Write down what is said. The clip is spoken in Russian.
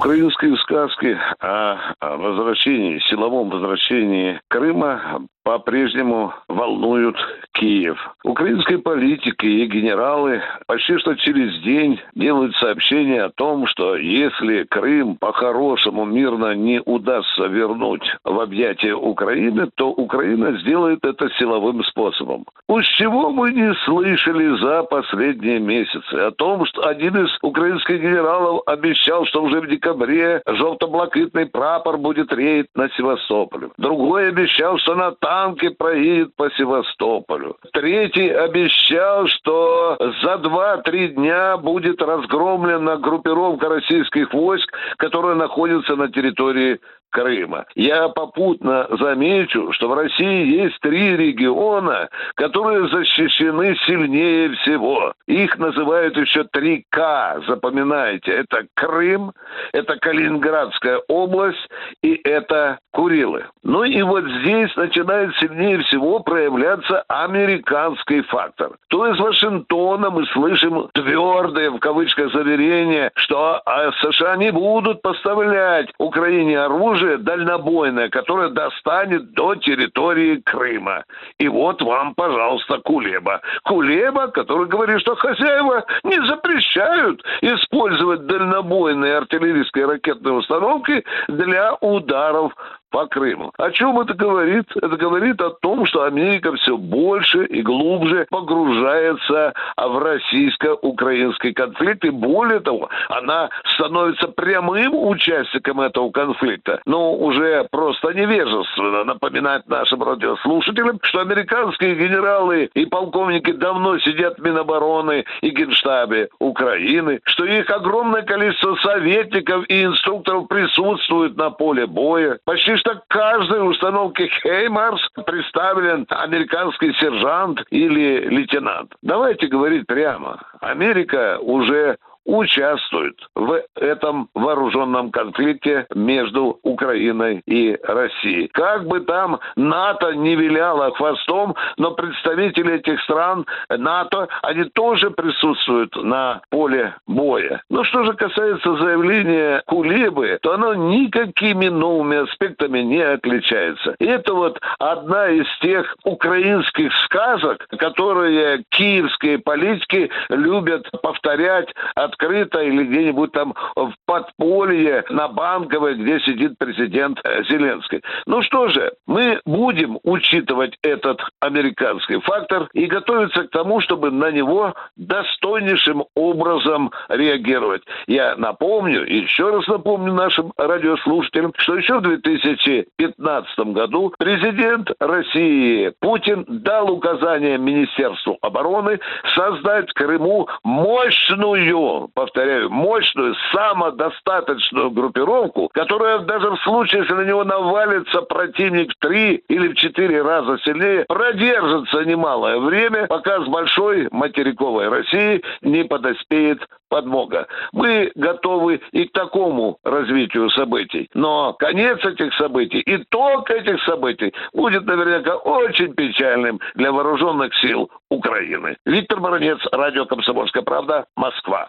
украинские сказки о возвращении, силовом возвращении Крыма по-прежнему волнуют Киев. Украинские политики и генералы почти что через день делают сообщение о том, что если Крым по-хорошему мирно не удастся вернуть в объятия Украины, то Украина сделает это силовым способом. Уж чего мы не слышали за последние месяцы? О том, что один из украинских генералов обещал, что уже в декабре желто-блакитный прапор будет реять на Севастополе. Другой обещал, что на танке проедет по Севастополю. Третий обещал, что за два-три дня будет разгромлена группировка российских войск, которая находится на территории Крыма. Я попутно замечу, что в России есть три региона, которые защищены сильнее всего. Их называют еще 3К, запоминайте. Это Крым, это Калининградская область и это Курилы. Ну и вот здесь начинает сильнее всего проявляться американский фактор. То из Вашингтона мы слышим твердое, в кавычках, заверение, что а, США не будут поставлять Украине оружие, оружие дальнобойное, которое достанет до территории Крыма. И вот вам, пожалуйста, Кулеба. Кулеба, который говорит, что хозяева не запрещают использовать дальнобойные артиллерийские ракетные установки для ударов по Крыму. О чем это говорит? Это говорит о том, что Америка все больше и глубже погружается в российско-украинский конфликт. И более того, она становится прямым участником этого конфликта. Но уже просто невежественно напоминать нашим радиослушателям, что американские генералы и полковники давно сидят в Минобороны и Генштабе Украины, что их огромное количество советников и инструкторов присутствует на поле боя. Почти что каждой установке «Хеймарс» представлен американский сержант или лейтенант. Давайте говорить прямо. Америка уже участвуют в этом вооруженном конфликте между Украиной и Россией. Как бы там НАТО не виляло хвостом, но представители этих стран НАТО, они тоже присутствуют на поле боя. Но что же касается заявления Кулебы, то оно никакими новыми аспектами не отличается. Это вот одна из тех украинских сказок, которые киевские политики любят повторять от открыто или где-нибудь там в подполье на Банковой, где сидит президент э, Зеленский. Ну что же, мы будем учитывать этот американский фактор и готовиться к тому, чтобы на него достойнейшим образом реагировать. Я напомню, еще раз напомню нашим радиослушателям, что еще в 2015 году президент России Путин дал указание Министерству обороны создать в Крыму мощную повторяю, мощную, самодостаточную группировку, которая даже в случае, если на него навалится противник в три или в четыре раза сильнее, продержится немалое время, пока с большой материковой России не подоспеет подмога. Мы готовы и к такому развитию событий. Но конец этих событий, итог этих событий будет наверняка очень печальным для вооруженных сил Украины. Виктор Баранец, Радио «Комсомольская правда», Москва.